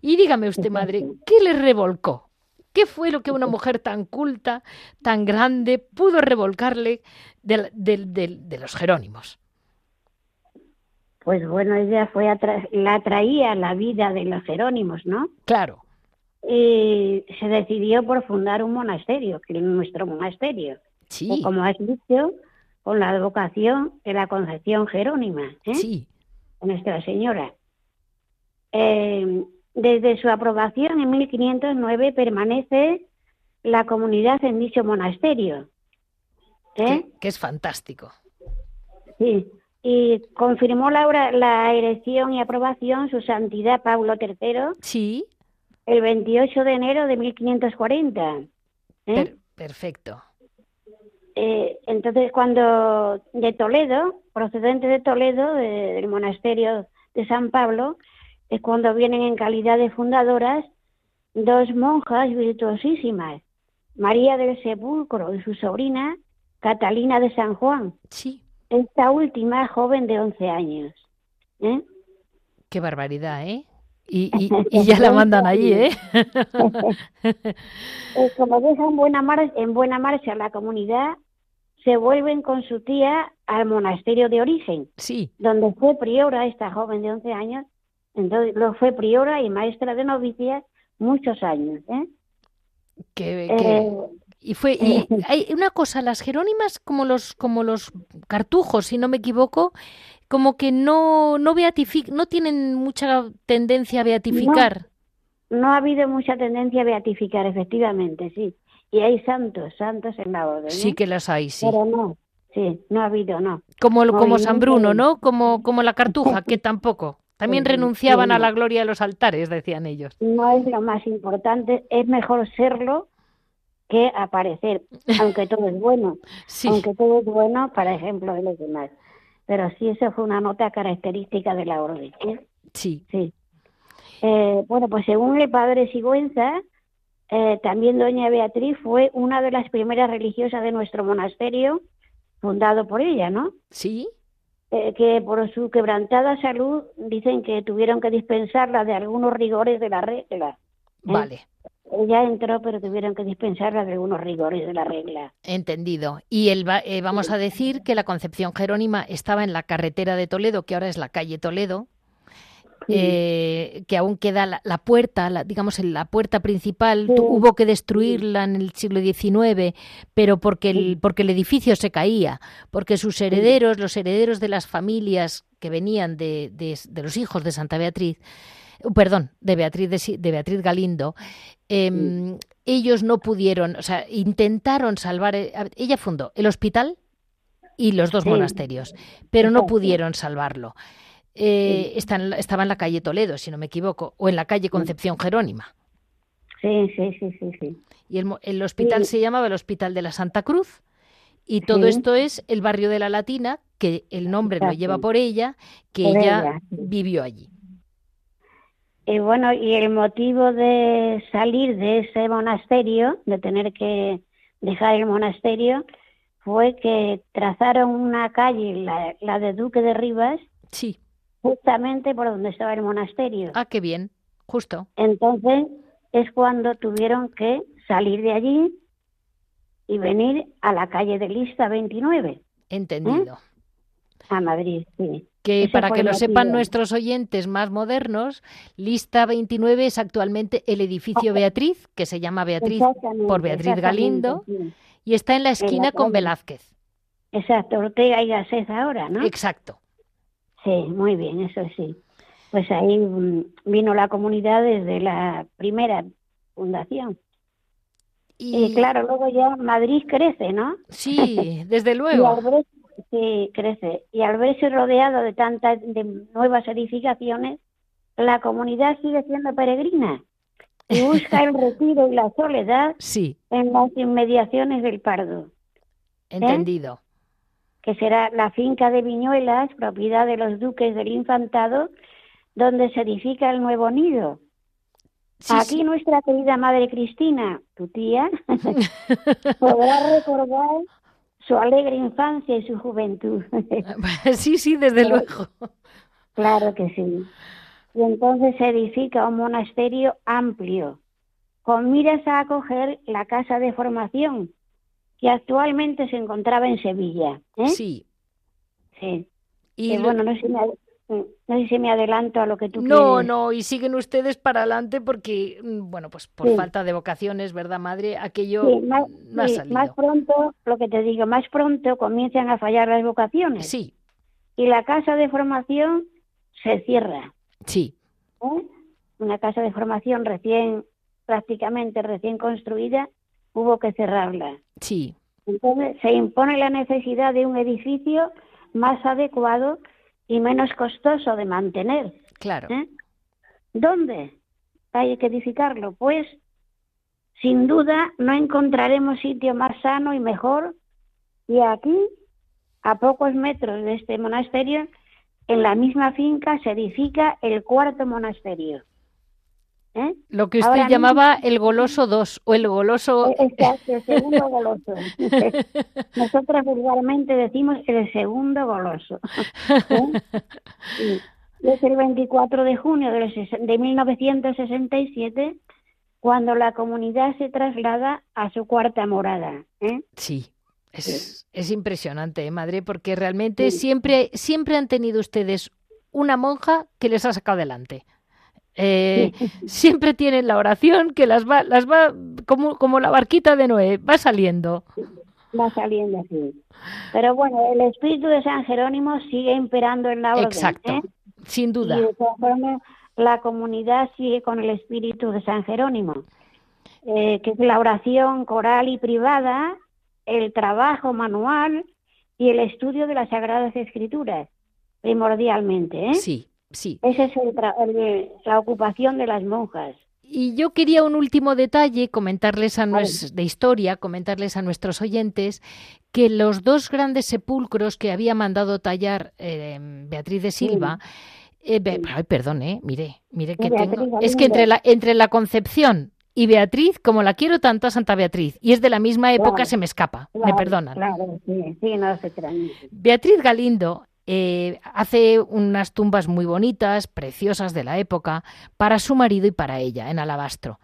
Y dígame usted, madre, ¿qué le revolcó? ¿Qué fue lo que una mujer tan culta, tan grande, pudo revolcarle de los Jerónimos? Pues bueno, ella fue la traía la vida de los Jerónimos, ¿no? Claro. Y se decidió por fundar un monasterio, que es nuestro monasterio. Sí. como has dicho, con la advocación de la Concepción Jerónima, ¿eh? Sí. Nuestra Señora. Eh, desde su aprobación en 1509 permanece la comunidad en dicho monasterio. ¿eh? que es fantástico. Sí y confirmó la, la erección y aprobación su santidad Pablo III. Sí. El 28 de enero de 1540. ¿eh? perfecto. Eh, entonces, cuando de Toledo, procedente de Toledo, del monasterio de San Pablo, es cuando vienen en calidad de fundadoras dos monjas virtuosísimas, María del Sepulcro y su sobrina Catalina de San Juan. Sí esta última joven de 11 años. ¿eh? Qué barbaridad, ¿eh? Y, ya la mandan allí, ¿eh? Como dejan buena mar en buena marcha la comunidad, se vuelven con su tía al monasterio de origen, sí. donde fue priora esta joven de 11 años, entonces lo fue priora y maestra de novicias muchos años. ¿eh? Qué, eh, y fue y hay una cosa, las jerónimas como los como los cartujos, si no me equivoco, como que no no no tienen mucha tendencia a beatificar. No, ha habido mucha tendencia a beatificar, efectivamente, sí. Y hay santos, santos en la orden. Sí que los hay, sí. Pero no, sí, no ha habido, no. Como como San Bruno, ¿no? Como como la cartuja, que tampoco. También renunciaban a la gloria de los altares, decían ellos. No es lo más importante, es mejor serlo que aparecer, aunque todo es bueno, Sí, aunque todo es bueno para ejemplo de los demás. Pero sí, eso fue una nota característica de la orden. ¿eh? sí. Sí. Eh, bueno, pues según el padre Sigüenza, eh, también doña Beatriz fue una de las primeras religiosas de nuestro monasterio, fundado por ella, ¿no? Sí, Eh, que por su quebrantada salud dicen que tuvieron que dispensarla de algunos rigores de la regla. vale. Ella entró, pero tuvieron que dispensarla de algunos rigores de la regla. Entendido. Y el, eh, vamos a decir que la Concepción Jerónima estaba en la carretera de Toledo, que ahora es la calle Toledo, Sí. eh, que aún queda la, la puerta, la- digamos, la puerta principal, Sí. hubo que destruirla en el siglo XIX, pero porque el, Sí. porque el edificio se caía, porque sus herederos, los herederos de las familias que venían de, de- de los hijos de Santa Beatriz, perdón, de Beatriz, de, de Beatriz Galindo, em, ellos no pudieron, o sea, intentaron salvar, eh, ella fundó el hospital y los dos Sí. monasterios, pero no pudieron salvarlo. Eh, está en la- estaba en la calle Toledo, si no me equivoco, o en la calle Concepción Jerónima. Sí, sí, sí, sí, sí. Y el, hospital se llamaba el Hospital de la Santa Cruz. Y todo esto es el barrio de la Latina, que el nombre lo lleva por ella, que Por ella, vivió allí. Y bueno, y el motivo de salir de ese monasterio, de tener que dejar el monasterio, fue que trazaron una calle, la, la de Duque de Rivas, Sí. justamente por donde estaba el monasterio. Ah, qué bien. Justo. Entonces es cuando tuvieron que salir de allí y venir a la calle de Lista 29, Entendido. a Madrid, sí. Que para que lo sepan nuestros oyentes más modernos, Lista 29 es actualmente el edificio Beatriz, que se llama Beatriz por Beatriz Galindo, y está en la esquina con. Velázquez. Exacto, Ortega y Gasset ahora, ¿no? Exacto. Sí, muy bien, eso sí. Pues ahí mm, vino la comunidad desde la primera fundación. Y, Y claro, luego ya Madrid crece, ¿no? sí, desde luego. Sí, crece. Y al verse rodeado de tantas de nuevas edificaciones, la comunidad sigue siendo peregrina y busca el retiro y la soledad Sí, en las inmediaciones del Pardo, entendido. que será la finca de Viñuelas, propiedad de los duques del Infantado, donde se edifica el nuevo nido. Sí, Aquí sí. nuestra querida madre Cristina, tu tía, podrá recordar su alegre infancia y su juventud. sí, sí, desde luego. claro que sí. Y entonces se edifica un monasterio amplio, con miras a acoger la casa de formación, que actualmente se encontraba en Sevilla. ¿eh? Sí. Sí. Y lo- bueno, no si me, no sé si me adelanto a lo que tú No, quieres. no, y siguen ustedes para adelante porque, mm, bueno, pues por Sí. falta de vocaciones, ¿verdad, madre? Aquello Sí, más, no ha sí, salido. más pronto, lo que te digo, más pronto comienzan a fallar las vocaciones. Sí, y la casa de formación se cierra. sí, ¿eh? Una casa de formación recién, prácticamente recién construida, hubo que cerrarla. sí, Entonces se impone la necesidad de un edificio más adecuado y menos costoso de mantener. claro. ¿eh? ¿Dónde hay que edificarlo? Pues sin duda no encontraremos sitio más sano y mejor. Y aquí, a pocos metros de este monasterio, en la misma finca se edifica el cuarto monasterio. ¿Eh? Lo que usted Ahora mismo- llamaba el goloso 2 o el goloso... Eh, Exacto, el segundo goloso. Nosotras vulgarmente decimos el segundo goloso. ¿Eh? Sí. Es el 24 de junio de 1967 cuando la comunidad se traslada a su cuarta morada. ¿eh? Sí, es, es impresionante, ¿eh, madre, porque realmente Sí. siempre, siempre han tenido ustedes una monja que les ha sacado adelante. Eh, siempre tienen la oración que las va, las va como, como la barquita de Noé, va saliendo. Va saliendo así. Pero bueno, el espíritu de San Jerónimo sigue imperando en la orden. Exacto, ¿eh? sin duda. Y de todas formas, la comunidad sigue con el espíritu de San Jerónimo, eh, que es la oración coral y privada, el trabajo manual y el estudio de las Sagradas Escrituras, primordialmente. ¿eh? Sí, Sí. Esa es la ocupación de las monjas. Y yo quería un último detalle, comentarles a de historia, comentarles a nuestros oyentes que los dos grandes sepulcros que había mandado tallar eh, Beatriz de Silva, eh, ay, perdón, eh, mire, mire que tengo, es que entre la, entre la Concepción y Beatriz, como la quiero tanto a Santa Beatriz, y es de la misma época, se me escapa, me perdonan. Claro, sí, sí, no se Beatriz Galindo eh, hace unas tumbas muy bonitas, preciosas de la época, para su marido y para ella, en alabastro.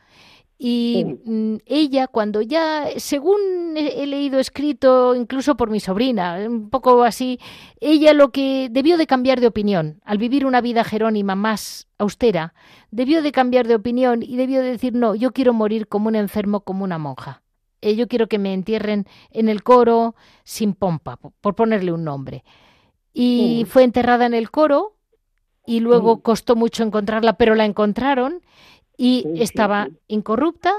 Y mm, ella, cuando ya, según he, leído escrito incluso por mi sobrina, un poco así, ella lo que debió de cambiar de opinión, al vivir una vida jerónima más austera, debió de cambiar de opinión y debió de decir, no, yo quiero morir como un enfermo, como una monja. Eh, yo quiero que me entierren en el coro sin pompa, por ponerle un nombre y fue enterrada en el coro y luego costó mucho encontrarla, pero la encontraron y estaba incorrupta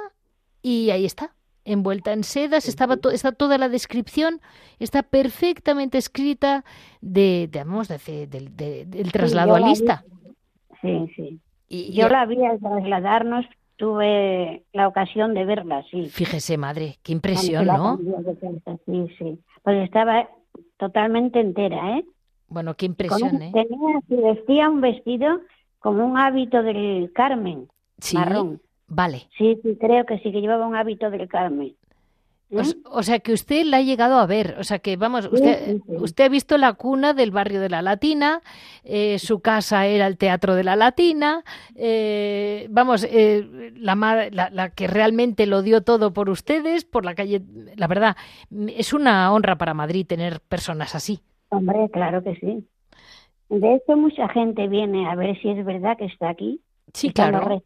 y ahí está, envuelta en sedas, estaba está toda la descripción, está perfectamente escrita de, de, del traslado a lista. Sí, sí. Y, Yo la vi al trasladarnos, tuve la ocasión de verla, sí. Fíjese, madre, qué impresión, ¿no? Sí, sí. Pues estaba totalmente entera, ¿eh? Bueno, qué impresión, ¿eh? Tenía, vestía un vestido como un hábito del Carmen, sí, marrón. Vale. Sí, sí, creo que sí, que llevaba un hábito del Carmen. ¿Eh? O, sea que usted la ha llegado a ver, o sea que vamos, usted, usted ha visto la cuna del barrio de la Latina, eh, su casa era el teatro de la Latina, eh, vamos, la, la, la, que realmente lo dio todo por ustedes, por la calle, la verdad, es una honra para Madrid tener personas así. Hombre, claro que sí. De hecho, mucha gente viene a ver si es verdad que está aquí. Sí, claro.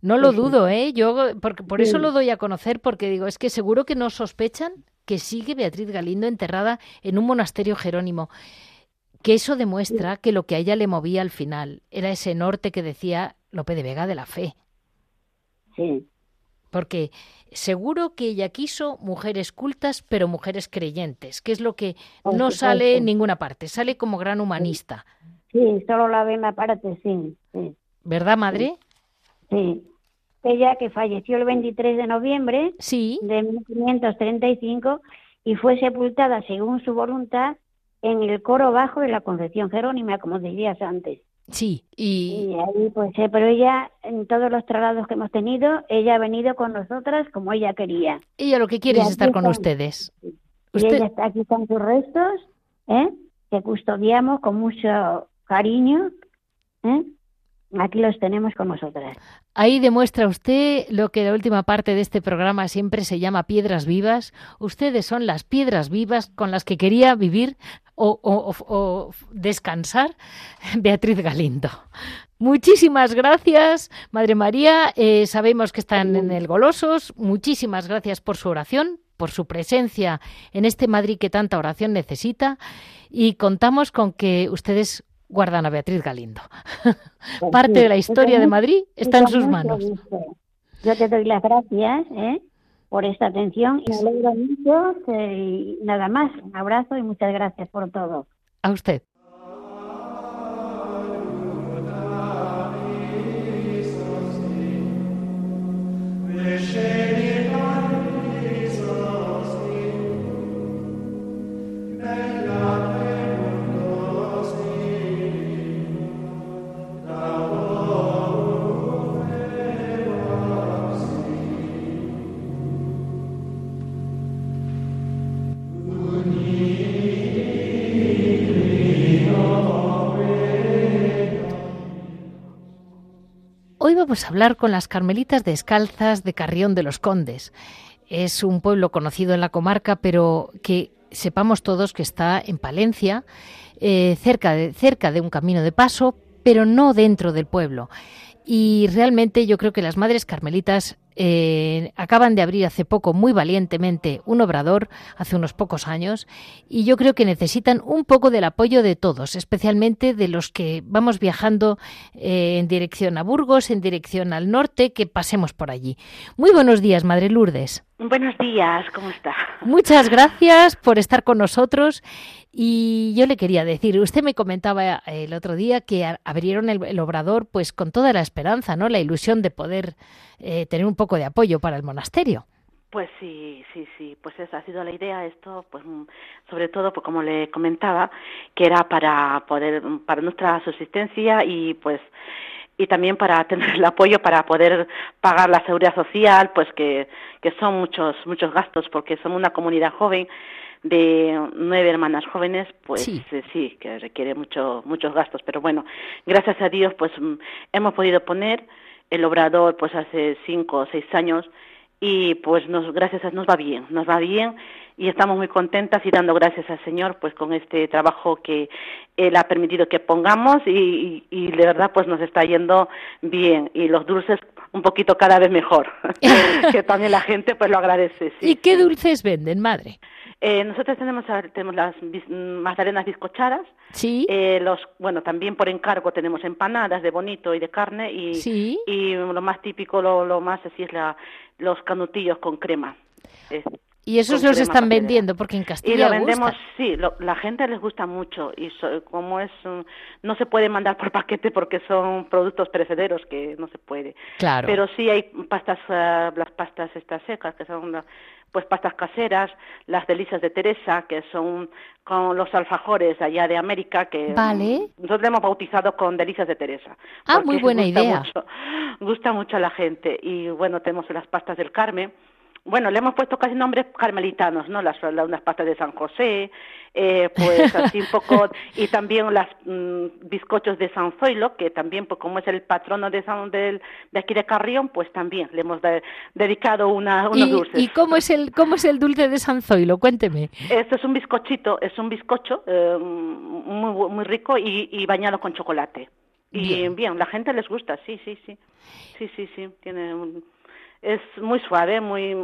No lo dudo, ¿eh? Yo porque, por eso lo doy a conocer, porque digo, es que seguro que no sospechan que sigue Beatriz Galindo enterrada en un monasterio jerónimo. Que eso demuestra que lo que a ella le movía al final era ese norte que decía Lope de Vega de la fe. Sí. Porque seguro que ella quiso mujeres cultas, pero mujeres creyentes, que es lo que no sale en ninguna parte, sale como gran humanista. Sí, solo la ve en la parte, sí. ¿Verdad, madre? Sí. Ella que falleció el 23 de noviembre sí. de 1535 y fue sepultada según su voluntad en el coro bajo de la Concepción Jerónima, como decías antes. Sí, y... ahí pues, eh, pero ella, en todos los traslados que hemos tenido, ella ha venido con nosotras como ella quería. Ella lo que quiere es estar con ustedes. Y ella está aquí con sus restos, ¿eh? que custodiamos con mucho cariño, ¿eh? Aquí los tenemos con nosotras. Ahí demuestra usted lo que la última parte de este programa siempre se llama piedras vivas. Ustedes son las piedras vivas con las que quería vivir o, descansar Beatriz Galindo. Muchísimas gracias, Madre María. Eh, sabemos que están en el Golosos. Muchísimas gracias por su oración, por su presencia en este Madrid que tanta oración necesita. Y contamos con que ustedes guardan a Beatriz Galindo. Pues Parte de la historia de Madrid está en sus manos. Yo te doy las gracias ¿eh? por esta atención y me alegro mucho. Y nada más, un abrazo y muchas gracias por todo. A usted. Vamos a hablar con las Carmelitas Descalzas de Carrión de los Condes. Es un pueblo conocido en la comarca, pero que sepamos todos que está en Palencia, eh, cerca, de, cerca de un camino de paso, pero no dentro del pueblo. Y realmente yo creo que las madres carmelitas eh, acaban de abrir hace poco muy valientemente un obrador, hace unos pocos años, y yo creo que necesitan un poco del apoyo de todos, especialmente de los que vamos viajando eh, en dirección a Burgos, en dirección al norte, que pasemos por allí. Muy buenos días, Madre Lourdes. Buenos días, ¿cómo está? Muchas gracias por estar con nosotros. Y yo le quería decir, usted me comentaba el otro día que abrieron el, obrador pues con toda la esperanza, ¿no? La ilusión de poder eh, tener un poco de apoyo para el monasterio. Pues sí, sí, sí, pues esa ha sido la idea, esto, pues mm, sobre todo, pues como le comentaba, que era para poder, para nuestra subsistencia y pues y también para tener el apoyo para poder pagar la seguridad social, pues que, que son muchos, muchos gastos, porque somos una comunidad joven de nueve hermanas jóvenes, pues sí. Eh, sí, que requiere mucho, muchos gastos, pero bueno, gracias a Dios, pues mm, hemos podido poner el obrador, pues hace cinco o seis años, y pues nos, gracias a nos va bien, nos va bien y estamos muy contentas y dando gracias al Señor pues con este trabajo que Él ha permitido que pongamos y, y, de verdad pues nos está yendo bien y los dulces un poquito cada vez mejor, que también la gente pues lo agradece. ¿Y qué dulces venden, madre? Eh, nosotros tenemos, tenemos las magdalenas bizcochadas. Sí. Eh, los, bueno, también por encargo tenemos empanadas de bonito y de carne y, sí. y lo más típico, lo, lo más así es la, los canutillos con crema. Y esos los están vendiendo porque en Castilla Y lo vendemos, sí, la gente les gusta mucho y como es no se puede mandar por paquete porque son productos perecederos que no se puede. Claro. Pero sí hay pastas ah, las pastas estas secas que son pues pastas caseras, las delicias de Teresa que son con los alfajores allá de América que vale. nosotros hemos bautizado con delicias de Teresa. Ah, muy buena idea. gusta mucho a la gente y bueno, tenemos las pastas del Carmen bueno, le hemos puesto casi nombres carmelitanos, ¿no? Las, unas pastas de San José, eh, pues así un poco, y también las mm, bizcochos de San Zoilo, que también, pues como es el patrono de San, del, de aquí de Carrión, pues también le hemos dedicado una, unos dulces. ¿Y cómo es, el, cómo es el dulce de San Zoilo? Cuénteme. Esto es un bizcochito, es un bizcocho eh, muy, muy rico y, y bañado con chocolate. Y bien. la gente les gusta, sí, sí, sí. Sí, sí, sí, tiene un es muy suave, muy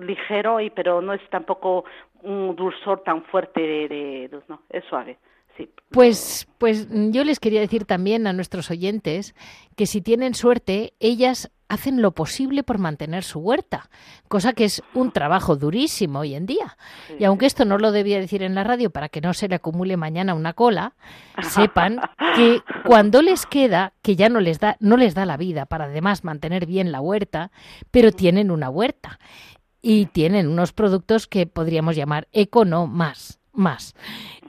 ligero, y pero no es tampoco un dulzor tan fuerte de, de, es suave. Sí. Pues, pues yo les quería decir también a nuestros oyentes que si tienen suerte, ellas hacen lo posible por mantener su huerta, cosa que es un trabajo durísimo hoy en día. Y aunque esto no lo debía decir en la radio para que no se le acumule mañana una cola, sepan que cuando les queda, que ya no les da, no les da la vida para además mantener bien la huerta, pero tienen una huerta y tienen unos productos que podríamos llamar econo más más.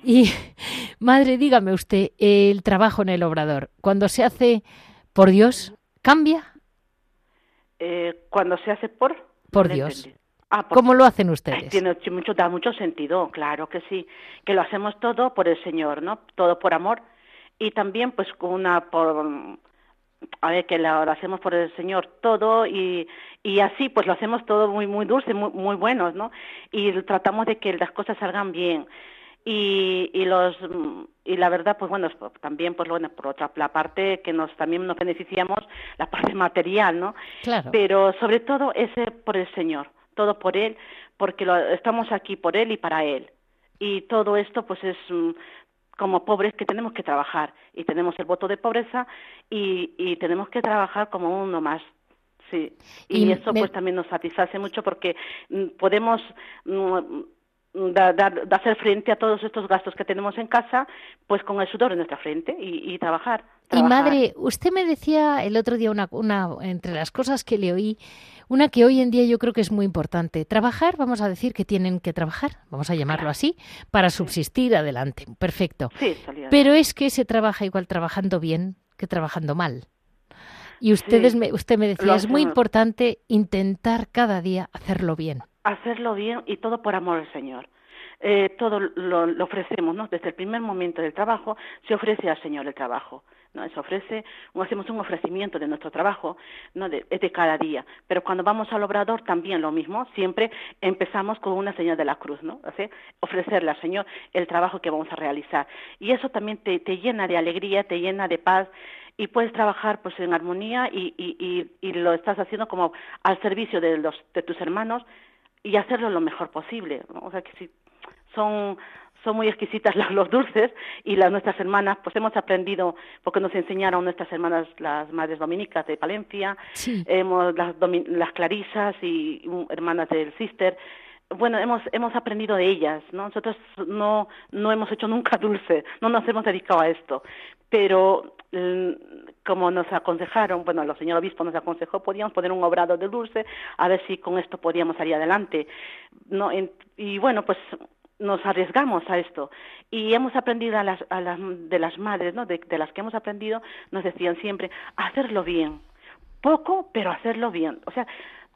Y madre, dígame usted, el trabajo en el obrador, cuando se hace por Dios, ¿cambia? Eh, cuando se hace por... Por Dios. Ah, ¿Cómo lo hacen ustedes? Tiene mucho, da mucho sentido, claro que sí, que lo hacemos todo por el Señor, ¿no? Todo por amor y también pues con una por a ver que lo, hacemos por el Señor todo y, y así pues lo hacemos todo muy muy dulce, muy, muy buenos, ¿no? Y tratamos de que las cosas salgan bien y, y los y la verdad pues bueno también pues bueno por otra la parte que nos también nos beneficiamos la parte material no claro. Pero sobre todo ese por el señor todo por él porque lo, estamos aquí por él y para él. Y todo esto pues es mm, como pobres que tenemos que trabajar. Y tenemos el voto de pobreza y, y tenemos que trabajar como uno más sí. Y, eso pues también nos satisface mucho porque mm, podemos mm, de, hacer frente a todos estos gastos que tenemos en casa, pues con el sudor en nuestra frente y, trabajar, Y madre, usted me decía el otro día una, una, entre las cosas que le oí, una que hoy en día yo creo que es muy importante. Trabajar, vamos a decir que tienen que trabajar, vamos a llamarlo así, para subsistir adelante. Perfecto. Sí, Pero es que se trabaja igual trabajando bien que trabajando mal. Y ustedes me, usted me decía, es muy importante intentar cada día hacerlo bien hacerlo bien y todo por amor al Señor. Eh, todo lo, ofrecemos, ¿no? Desde el primer momento del trabajo se ofrece al Señor el trabajo, ¿no? Se ofrece, hacemos un ofrecimiento de nuestro trabajo, ¿no? De, de cada día. Pero cuando vamos al obrador también lo mismo, siempre empezamos con una señal de la cruz, ¿no? ofrecerle al Señor el trabajo que vamos a realizar. Y eso también te, te llena de alegría, te llena de paz y puedes trabajar pues en armonía y, y, y, lo estás haciendo como al servicio de los de tus hermanos y hacerlo lo mejor posible o sea que si son son muy exquisitas los, dulces y las nuestras hermanas pues hemos aprendido porque nos enseñaron nuestras hermanas las madres dominicas de Palencia hemos las, las clarisas y hermanas del sister bueno, hemos, hemos aprendido de ellas, ¿no? Nosotros no, no hemos hecho nunca dulce, no nos hemos dedicado a esto, pero mm, como nos aconsejaron, bueno, el señor obispo nos aconsejó, podíamos poner un obrado de dulce, a ver si con esto podíamos salir adelante. No, y bueno, pues nos arriesgamos a esto y hemos aprendido a las, a las, de las madres, ¿no? De, de las que hemos aprendido, nos decían siempre, hacerlo bien, poco, pero hacerlo bien, o sea,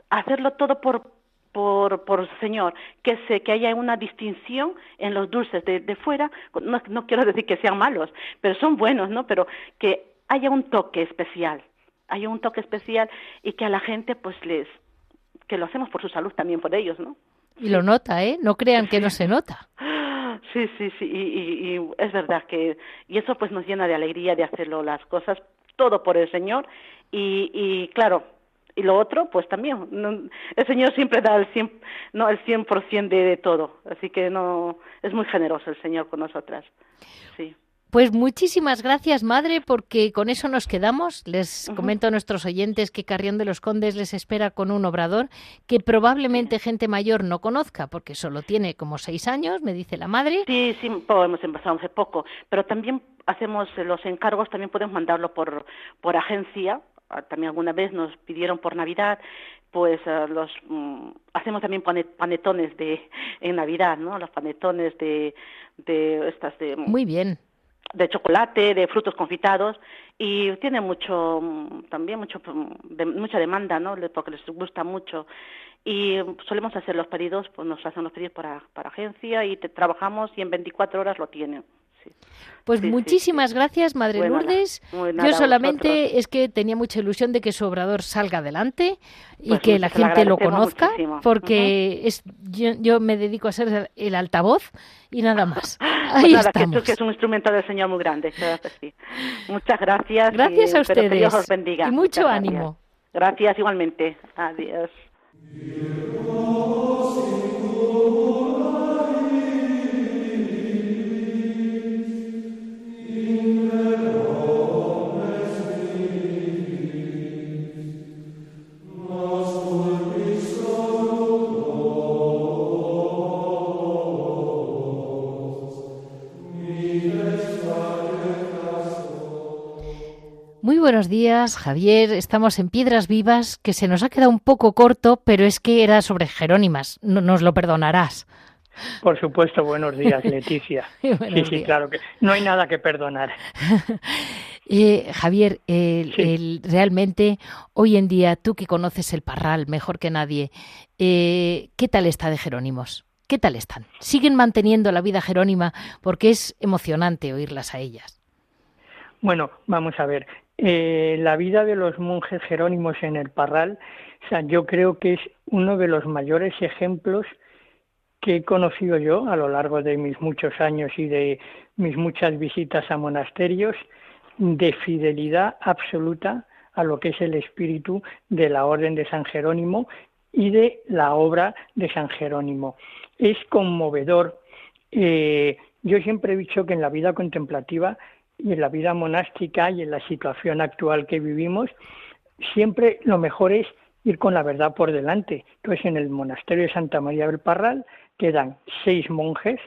hacerlo todo por, por, por Señor, que, se, que haya una distinción en los dulces de, de fuera, no, no quiero decir que sean malos, pero son buenos, ¿no? Pero que haya un toque especial, haya un toque especial y que a la gente pues les, que lo hacemos por su salud también por ellos, ¿no? Y lo nota, ¿eh? No crean que no se nota. Sí, sí, sí, y, y, es verdad que, y eso pues nos llena de alegría de hacerlo las cosas, todo por el Señor, y, y claro, y lo otro, pues también. el Señor siempre da el 100%, no, el 100 de, de todo. Así que no es muy generoso el Señor con nosotras. Sí. Pues muchísimas gracias, madre, porque con eso nos quedamos. Les comento a nuestros oyentes que Carrión de los Condes les espera con un obrador que probablemente gente mayor no conozca, porque solo tiene como seis años, me dice la madre. Sí, sí, hemos empezado hace poco, pero también hacemos los encargos, también podemos mandarlo por, por agencia también alguna vez nos pidieron por Navidad, pues ah, los mm, hacemos también panetones de en Navidad, ¿no? Los panetones de de estas de mm, Muy bien. de chocolate, de frutos confitados y tiene mucho mm, también mucho de, mucha demanda, ¿no? Porque les gusta mucho y solemos hacer los pedidos, pues nos hacen los pedidos para, para agencia y te, trabajamos y en 24 horas lo tienen. Pues muchísimas gracias, Madre Lourdes. Yo solamente es que tenía mucha ilusión de que su obrador salga adelante y pues que la gente lo conozca, porque es yo, me dedico a ser el altavoz y nada más. Pues Ahí estamos. Que, es un instrumento del Señor muy grande. Muchas gracias. Gracias a ustedes. Dios os bendiga. Y mucho ánimo. Gracias igualmente. Adiós. Buenos días, Javier. Estamos en Piedras Vivas, que se nos ha quedado un poco corto, pero es que era sobre Jerónimas. No, nos lo perdonarás. Por supuesto, buenos días, Leticia. sí, sí, claro que no hay nada que perdonar. Eh, Javier, realmente hoy en día, tú que conoces el Parral mejor que nadie, eh, ¿qué tal está de Jerónimos? ¿Qué tal están? ¿Siguen manteniendo la vida jerónima? Porque es emocionante oírlas a ellas. Bueno, vamos a ver. Eh, la vida de los monjes jerónimos en el Parral, yo creo que es uno de los mayores ejemplos que he conocido yo a lo largo de mis muchos años y de mis muchas visitas a monasterios de fidelidad absoluta a lo que es el espíritu de la Orden de San Jerónimo y de la obra de San Jerónimo. Es conmovedor. Eh, yo siempre he dicho que en la vida contemplativa y en la vida monástica y en la situación actual que vivimos, siempre lo mejor es ir con la verdad por delante. Entonces, en el monasterio de Santa María del Parral quedan seis monjes,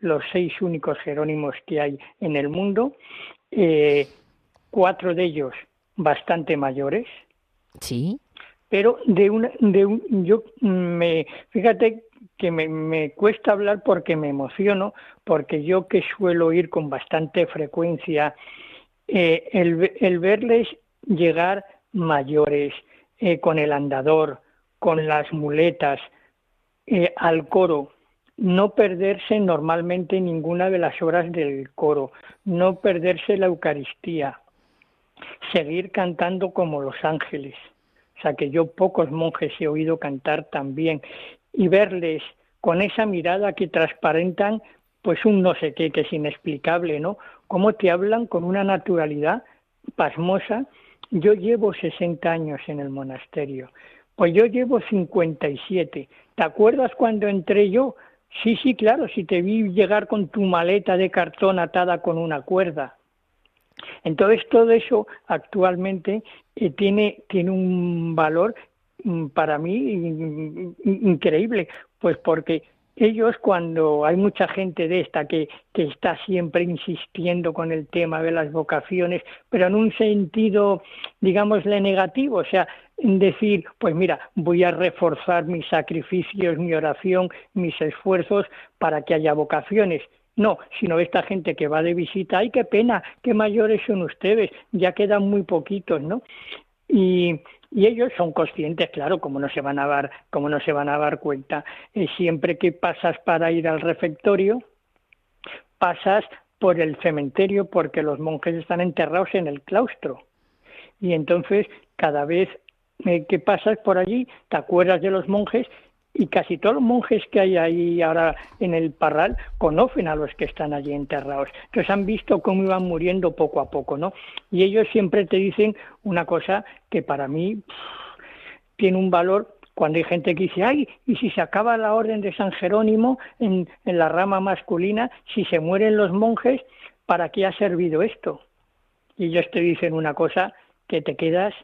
los seis únicos jerónimos que hay en el mundo, eh, cuatro de ellos bastante mayores. Sí. Pero de una, de un, yo me, fíjate que me, cuesta hablar porque me emociono, porque yo que suelo ir con bastante frecuencia, eh, el, verles llegar mayores, eh, con el andador, con las muletas, eh, al coro, no perderse normalmente ninguna de las horas del coro, no perderse la Eucaristía, seguir cantando como los ángeles. O sea que yo pocos monjes he oído cantar también y verles con esa mirada que transparentan pues un no sé qué que es inexplicable, ¿no? Cómo te hablan con una naturalidad pasmosa, yo llevo 60 años en el monasterio, pues yo llevo 57. ¿Te acuerdas cuando entré yo? Sí, sí, claro, si te vi llegar con tu maleta de cartón atada con una cuerda. Entonces todo eso actualmente eh, tiene, tiene un valor para mí increíble, pues porque ellos cuando hay mucha gente de esta que, que está siempre insistiendo con el tema de las vocaciones, pero en un sentido, digámosle, negativo, o sea, decir, pues mira, voy a reforzar mis sacrificios, mi oración, mis esfuerzos para que haya vocaciones. No, sino esta gente que va de visita, ay, qué pena, qué mayores son ustedes, ya quedan muy poquitos, ¿no? Y, y ellos son conscientes, claro, como no se van a dar, como no se van a dar cuenta, eh, siempre que pasas para ir al refectorio, pasas por el cementerio porque los monjes están enterrados en el claustro. Y entonces, cada vez eh, que pasas por allí, te acuerdas de los monjes y casi todos los monjes que hay ahí ahora en el parral conocen a los que están allí enterrados. Entonces han visto cómo iban muriendo poco a poco, ¿no? Y ellos siempre te dicen una cosa que para mí tiene un valor cuando hay gente que dice, ay, y si se acaba la orden de San Jerónimo en, en la rama masculina, si se mueren los monjes, ¿para qué ha servido esto? Y ellos te dicen una cosa que te quedas,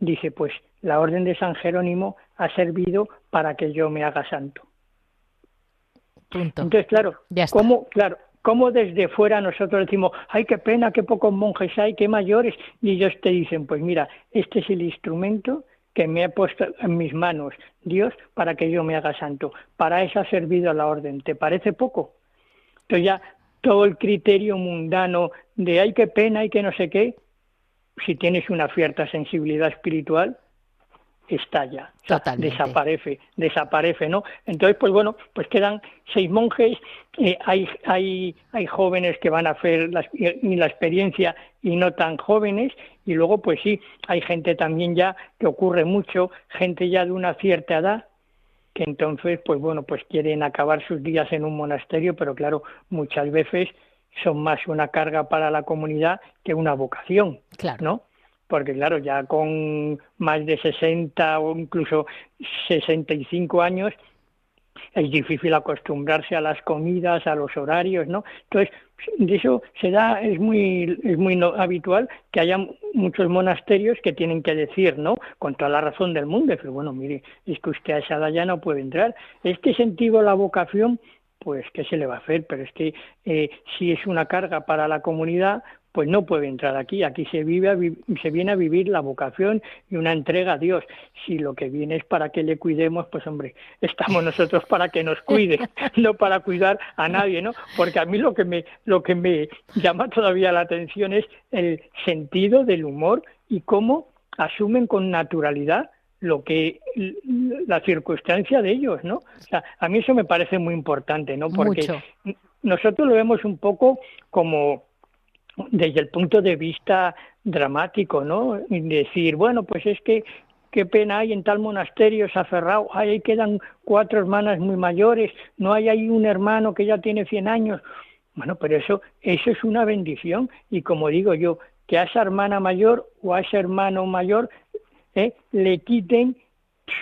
dice, pues la orden de San Jerónimo ha servido para que yo me haga santo. Entonces, claro, ¿cómo, claro, ¿cómo desde fuera nosotros decimos, ay, qué pena, qué pocos monjes hay, qué mayores? Y ellos te dicen, pues mira, este es el instrumento que me ha puesto en mis manos Dios para que yo me haga santo. Para eso ha servido la orden. ¿Te parece poco? Entonces ya todo el criterio mundano de ay, qué pena, ay, que no sé qué, si tienes una cierta sensibilidad espiritual, estalla, desaparece, desaparece, ¿no? Entonces, pues bueno, pues quedan seis monjes, eh, hay, hay, hay jóvenes que van a hacer la, la experiencia y no tan jóvenes, y luego, pues sí, hay gente también ya que ocurre mucho, gente ya de una cierta edad, que entonces, pues bueno, pues quieren acabar sus días en un monasterio, pero claro, muchas veces son más una carga para la comunidad que una vocación, claro. ¿no? Porque claro, ya con más de 60 o incluso 65 años es difícil acostumbrarse a las comidas, a los horarios, ¿no? Entonces, de eso se da, es muy, es muy habitual que haya muchos monasterios que tienen que decir, ¿no? Con toda la razón del mundo, pero bueno, mire, es que usted a esa edad ya no puede entrar. Este sentido, la vocación, pues, ¿qué se le va a hacer? Pero es que eh, si es una carga para la comunidad, pues no puede entrar aquí. Aquí se, vive se viene a vivir la vocación y una entrega a Dios. Si lo que viene es para que le cuidemos, pues hombre, estamos nosotros para que nos cuide, no para cuidar a nadie, ¿no? Porque a mí lo que me, lo que me llama todavía la atención es el sentido del humor y cómo asumen con naturalidad lo que la circunstancia de ellos, ¿no? O sea, a mí eso me parece muy importante, ¿no? Porque nosotros lo vemos un poco como desde el punto de vista dramático, ¿no? Y decir, bueno, pues es que qué pena hay en tal monasterio, cerrado, ahí quedan cuatro hermanas muy mayores, no hay ahí un hermano que ya tiene 100 años. Bueno, pero eso, eso es una bendición y como digo yo, que a esa hermana mayor o a ese hermano mayor ¿eh? le quiten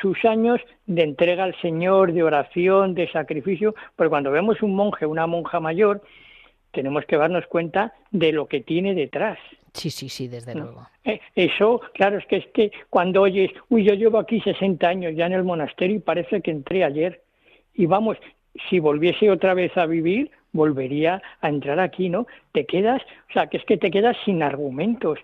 sus años de entrega al Señor, de oración, de sacrificio, porque cuando vemos un monje, una monja mayor, tenemos que darnos cuenta de lo que tiene detrás. Sí, sí, sí, desde luego. Eh, eso, claro, es que es que cuando oyes, uy, yo llevo aquí 60 años ya en el monasterio y parece que entré ayer. Y vamos, si volviese otra vez a vivir, volvería a entrar aquí, ¿no? Te quedas, o sea, que es que te quedas sin argumentos,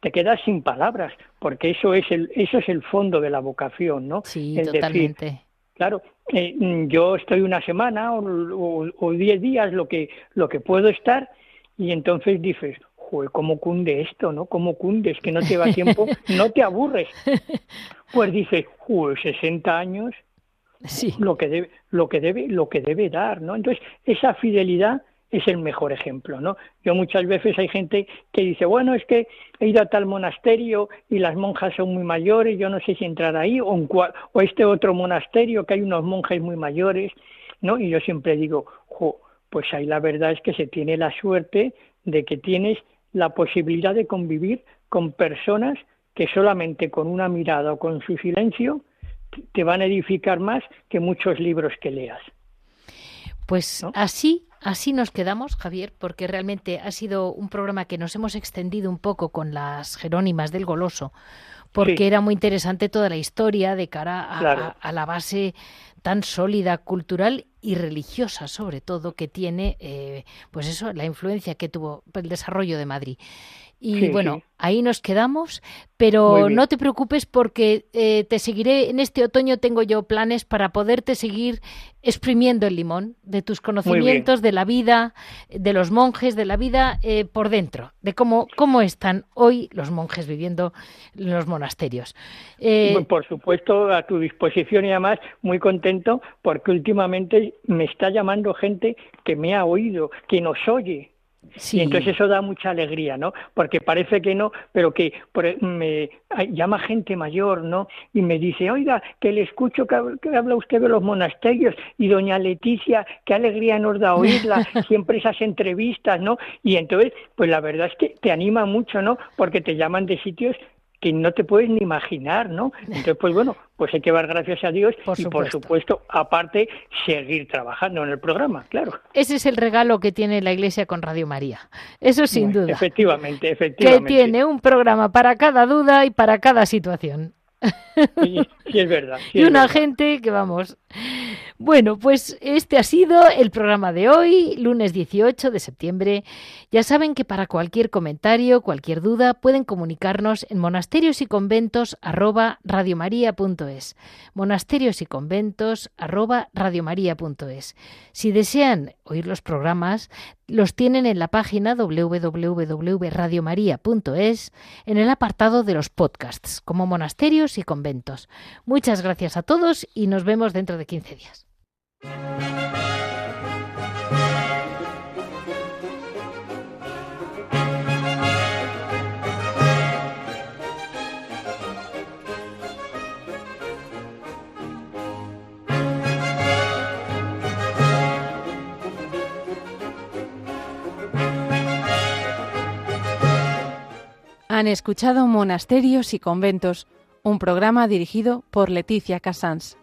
te quedas sin palabras, porque eso es el, eso es el fondo de la vocación, ¿no? Sí, totalmente. Claro, eh, mm, yo estoy una semana o, diez días lo que lo que puedo estar y entonces dices joder cómo cunde esto no cómo cunde es que no te va tiempo no te aburres pues dices joder 60 años sí. lo que debe lo que debe lo que debe dar no entonces esa fidelidad es el mejor ejemplo, ¿no? Yo muchas veces hay gente que dice, bueno, es que he ido a tal monasterio y las monjas son muy mayores, yo no sé si entrar ahí, o, o este otro monasterio que hay unos monjes muy mayores, ¿no? Y yo siempre digo, jo, pues ahí la verdad es que se tiene la suerte de que tienes la posibilidad de convivir con personas que solamente con una mirada o con su silencio te van a edificar más que muchos libros que leas. Pues así, así nos quedamos, Javier, porque realmente ha sido un programa que nos hemos extendido un poco con las Jerónimas del Goloso, porque era muy interesante toda la historia de cara a, la base tan sólida, cultural y religiosa, sobre todo, que tiene, eh, pues eso, la influencia que tuvo el desarrollo de Madrid. Y bueno, ahí nos quedamos, pero no te preocupes porque eh, te seguiré, en este otoño tengo yo planes para poderte seguir exprimiendo el limón de tus conocimientos de la vida, de los monjes, de la vida eh, por dentro, de cómo, cómo están hoy los monjes viviendo en los monasterios. Eh, por supuesto, a tu disposición y además muy contento porque últimamente me está llamando gente que me ha oído, que nos oye y entonces eso da mucha alegría, ¿no? Porque parece que no, pero que me llama gente mayor, ¿no? Y me dice, oiga, que le escucho que, habla usted de los monasterios y doña Leticia, qué alegría nos da oírla, siempre esas entrevistas, ¿no? Y entonces, pues la verdad es que te anima mucho, ¿no? Porque te llaman de sitios que no te puedes ni imaginar, ¿no? Entonces, pues bueno, pues hay que dar gracias a Dios y por supuesto, aparte, seguir trabajando en el programa, claro. Ese es el regalo que tiene la Iglesia con Radio María. Eso sin duda. Efectivamente, efectivamente. Que tiene un programa para cada duda y para cada situación. Sí, es verdad. y una gente que vamos. Bueno, pues este ha sido el programa de hoy, lunes 18 de septiembre. Ya saben que para cualquier comentario, cualquier duda, pueden comunicarnos en monasterios y conventos Monasterios y conventos Si desean oír los programas, los tienen en la página www.radiomaria.es en el apartado de los podcasts, como monasterios y conventos. Muchas gracias a todos y nos vemos dentro de 15 días. Han escuchado Monasterios y Conventos, un programa dirigido por Leticia Casans.